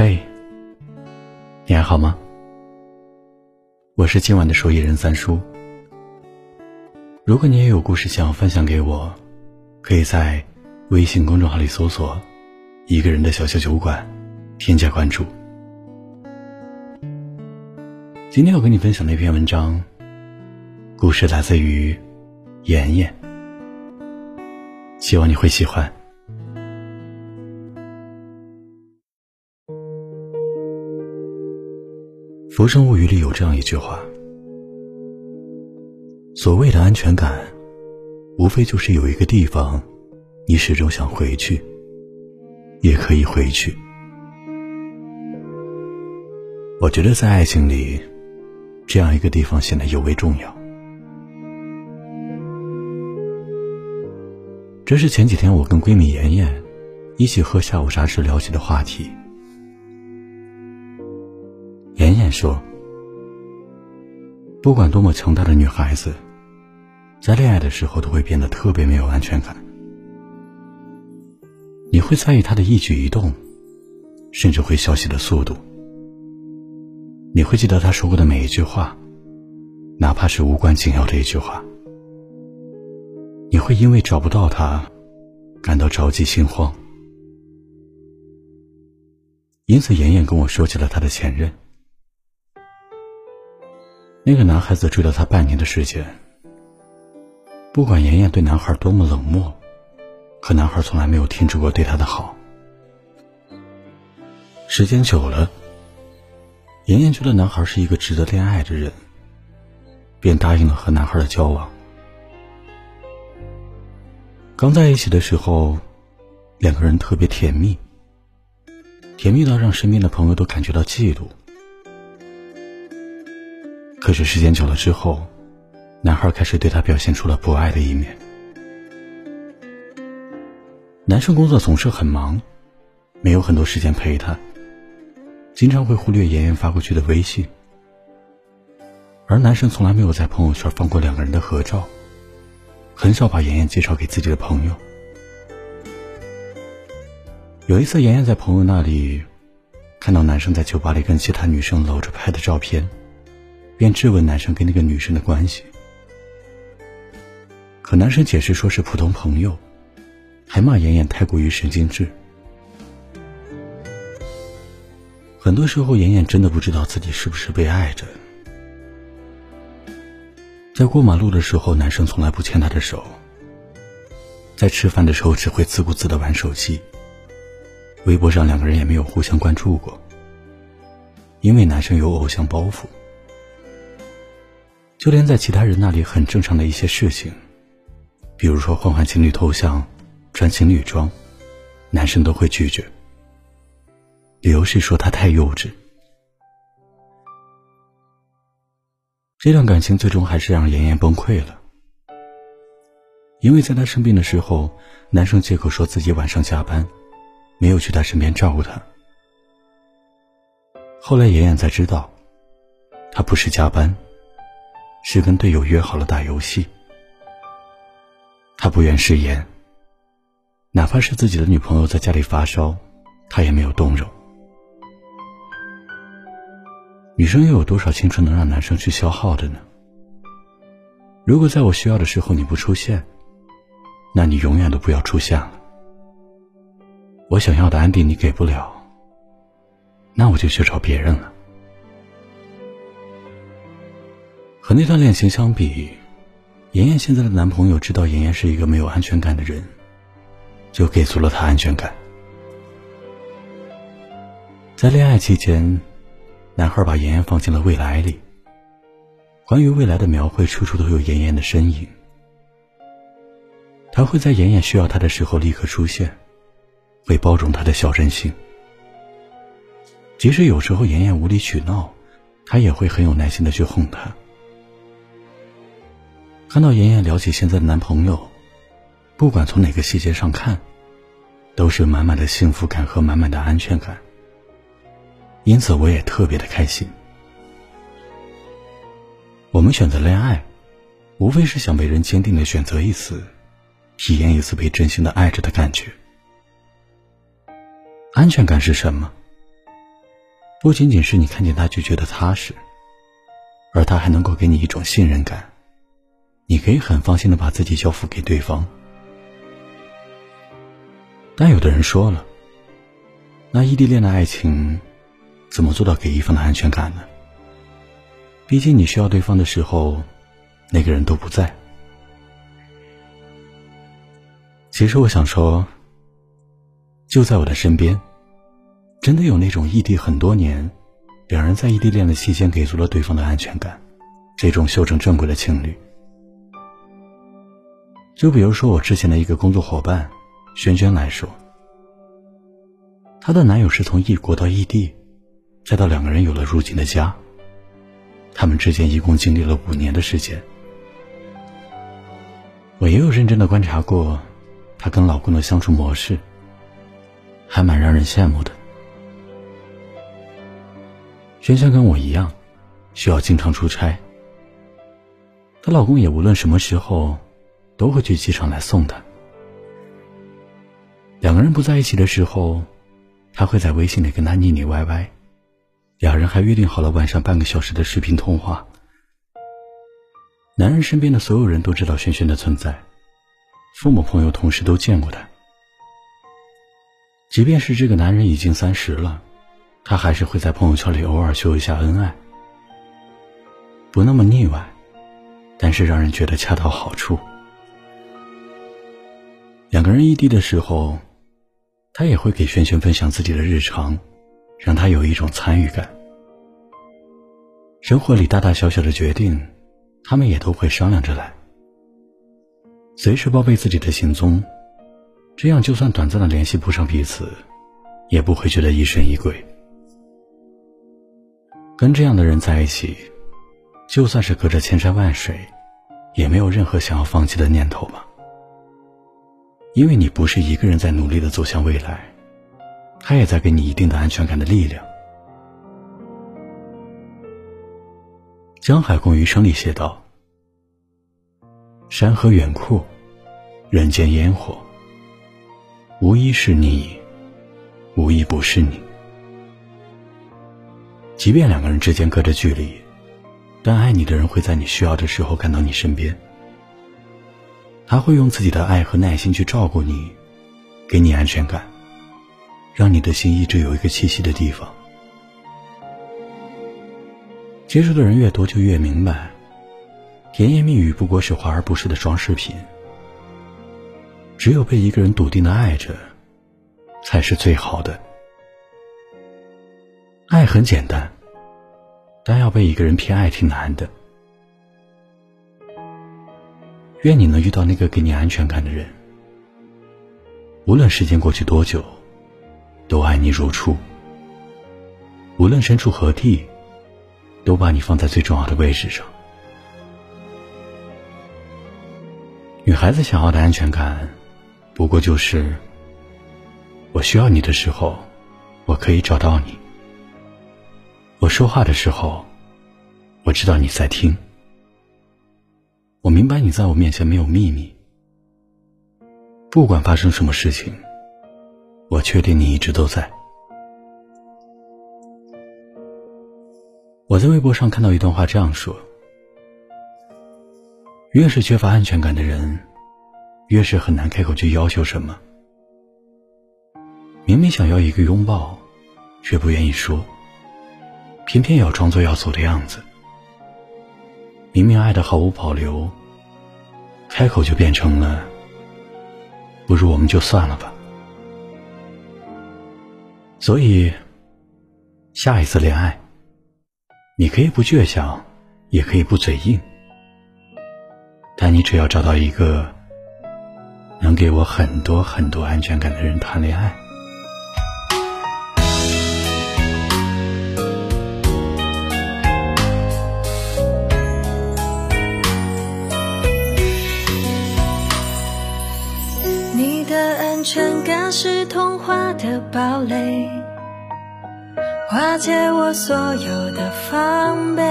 嘿，你还好吗？我是今晚的受益人三叔。如果你也有故事想要分享给我，可以在微信公众号里搜索“一个人的小小酒馆”，添加关注。今天我跟你分享的一篇文章，故事来自于妍妍，希望你会喜欢。《浮生物语》里有这样一句话：“所谓的安全感，无非就是有一个地方，你始终想回去，也可以回去。”我觉得在爱情里，这样一个地方显得尤为重要。这是前几天我跟闺蜜妍妍一起喝下午茶时聊起的话题。说：“不管多么强大的女孩子，在恋爱的时候都会变得特别没有安全感。你会在意她的一举一动，甚至回消息的速度。你会记得她说过的每一句话，哪怕是无关紧要的一句话。你会因为找不到她，感到着急心慌。因此，妍妍跟我说起了她的前任。”那个男孩子追了她半年的时间，不管妍妍对男孩多么冷漠，可男孩从来没有停止过对她的好。时间久了，妍妍觉得男孩是一个值得恋爱的人，便答应了和男孩的交往。刚在一起的时候，两个人特别甜蜜，甜蜜到让身边的朋友都感觉到嫉妒。可是时间久了之后，男孩开始对她表现出了不爱的一面。男生工作总是很忙，没有很多时间陪她，经常会忽略妍妍发过去的微信。而男生从来没有在朋友圈放过两个人的合照，很少把妍妍介绍给自己的朋友。有一次，妍妍在朋友那里看到男生在酒吧里跟其他女生搂着拍的照片。便质问男生跟那个女生的关系，可男生解释说是普通朋友，还骂妍妍太过于神经质。很多时候，妍妍真的不知道自己是不是被爱着。在过马路的时候，男生从来不牵她的手；在吃饭的时候，只会自顾自的玩手机。微博上两个人也没有互相关注过，因为男生有偶像包袱。就连在其他人那里很正常的一些事情，比如说换换情侣头像、穿情侣装，男生都会拒绝。理由是说他太幼稚。这段感情最终还是让妍妍崩溃了，因为在她生病的时候，男生借口说自己晚上加班，没有去她身边照顾她。后来妍妍才知道，他不是加班。是跟队友约好了打游戏，他不愿食言。哪怕是自己的女朋友在家里发烧，他也没有动容。女生又有多少青春能让男生去消耗的呢？如果在我需要的时候你不出现，那你永远都不要出现了。我想要的安定你给不了，那我就去找别人了。和那段恋情相比，妍妍现在的男朋友知道妍妍是一个没有安全感的人，就给足了她安全感。在恋爱期间，男孩把妍妍放进了未来里。关于未来的描绘，处处都有妍妍的身影。他会在妍妍需要他的时候立刻出现，会包容她的小任性。即使有时候妍妍无理取闹，他也会很有耐心的去哄她。看到妍妍聊起现在的男朋友，不管从哪个细节上看，都是满满的幸福感和满满的安全感。因此，我也特别的开心。我们选择恋爱，无非是想被人坚定的选择一次，体验一次被真心的爱着的感觉。安全感是什么？不仅仅是你看见他就觉得踏实，而他还能够给你一种信任感，你可以很放心的把自己交付给对方。但有的人说了，那异地恋的爱情，怎么做到给一方的安全感呢？毕竟你需要对方的时候，那个人都不在。其实我想说，就在我的身边，真的有那种异地很多年，两人在异地恋的期间给足了对方的安全感，这种修成正轨的情侣。就比如说我之前的一个工作伙伴。轩轩来说，她的男友是从异国到异地，再到两个人有了如今的家。他们之间一共经历了五年的时间。我也有认真的观察过，她跟老公的相处模式，还蛮让人羡慕的。轩轩跟我一样，需要经常出差，她老公也无论什么时候，都会去机场来送她。两个人不在一起的时候，他会在微信里跟他腻腻歪歪，两人还约定好了晚上半个小时的视频通话。男人身边的所有人都知道轩轩的存在，父母、朋友、同事都见过他。即便是这个男人已经三十了，他还是会在朋友圈里偶尔秀一下恩爱，不那么腻歪，但是让人觉得恰到好处。两人异地的时候。他也会给轩轩分享自己的日常，让他有一种参与感。生活里大大小小的决定，他们也都会商量着来，随时报备自己的行踪，这样就算短暂的联系不上彼此，也不会觉得疑神疑鬼。跟这样的人在一起，就算是隔着千山万水，也没有任何想要放弃的念头吧。因为你不是一个人在努力的走向未来，他也在给你一定的安全感的力量。江海共余生里写道：“山河远阔，人间烟火，无一是你，无一不是你。即便两个人之间隔着距离，但爱你的人会在你需要的时候赶到你身边。”他会用自己的爱和耐心去照顾你，给你安全感，让你的心一直有一个栖息的地方。接触的人越多，就越明白，甜言蜜语不过是华而不实的装饰品。只有被一个人笃定的爱着，才是最好的。爱很简单，但要被一个人偏爱挺难的。愿你能遇到那个给你安全感的人，无论时间过去多久，都爱你如初；无论身处何地，都把你放在最重要的位置上。女孩子想要的安全感，不过就是我需要你的时候，我可以找到你；我说话的时候，我知道你在听。我明白你在我面前没有秘密，不管发生什么事情，我确定你一直都在。我在微博上看到一段话，这样说：越是缺乏安全感的人，越是很难开口去要求什么。明明想要一个拥抱，却不愿意说，偏偏要装作要走的样子。明明爱的毫无保留，开口就变成了“不如我们就算了吧”。所以，下一次恋爱，你可以不倔强，也可以不嘴硬，但你只要找到一个能给我很多很多安全感的人谈恋爱。全感是童话的堡垒，化解我所有的防备。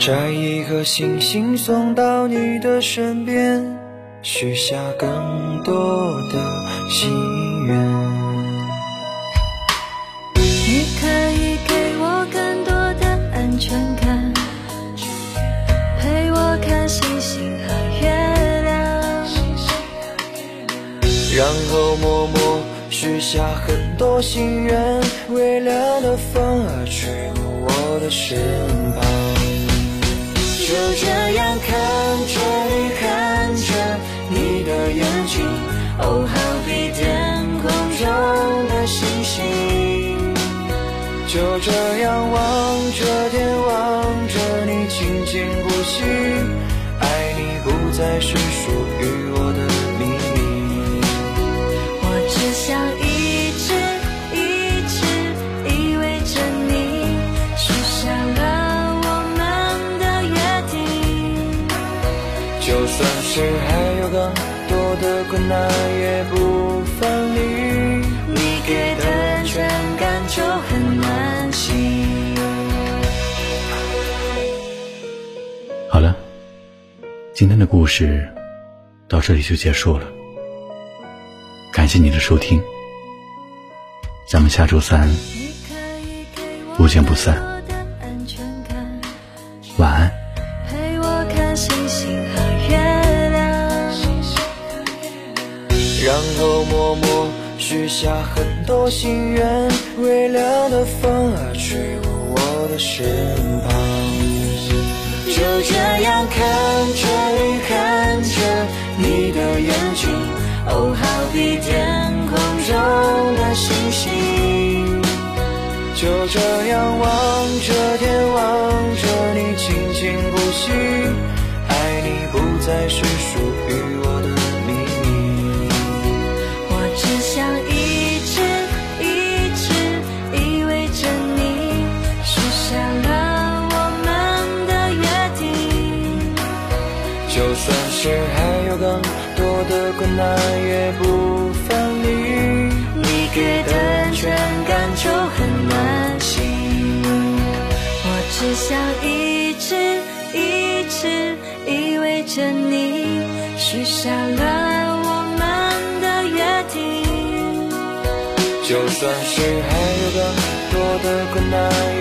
摘一颗星星送到你的身边，许下更多的心愿。然后默默许下很多心愿，微凉的风儿吹过我的身旁，就这样看着你，看着你的眼睛，哦，好比天空中的星星，就这样望着天，望着你，静静呼吸，爱你不再是属于我的。是还有更多的困难，也不分离。你给的安全感就很难醒。好了，今天的故事到这里就结束了。感谢你的收听，咱们下周三不见不散。许下很多心愿，微凉的风儿吹过我的身旁，就这样看着你，看着你的眼睛，哦，好比天空中的星星，就这样望着天，望着你，轻轻呼吸，爱你不再是是还有更多的困难，也不分离。你给的安全感就很难醒。我只想一直一直依偎着你，许下了我们的约定。就算是还有更多的困难。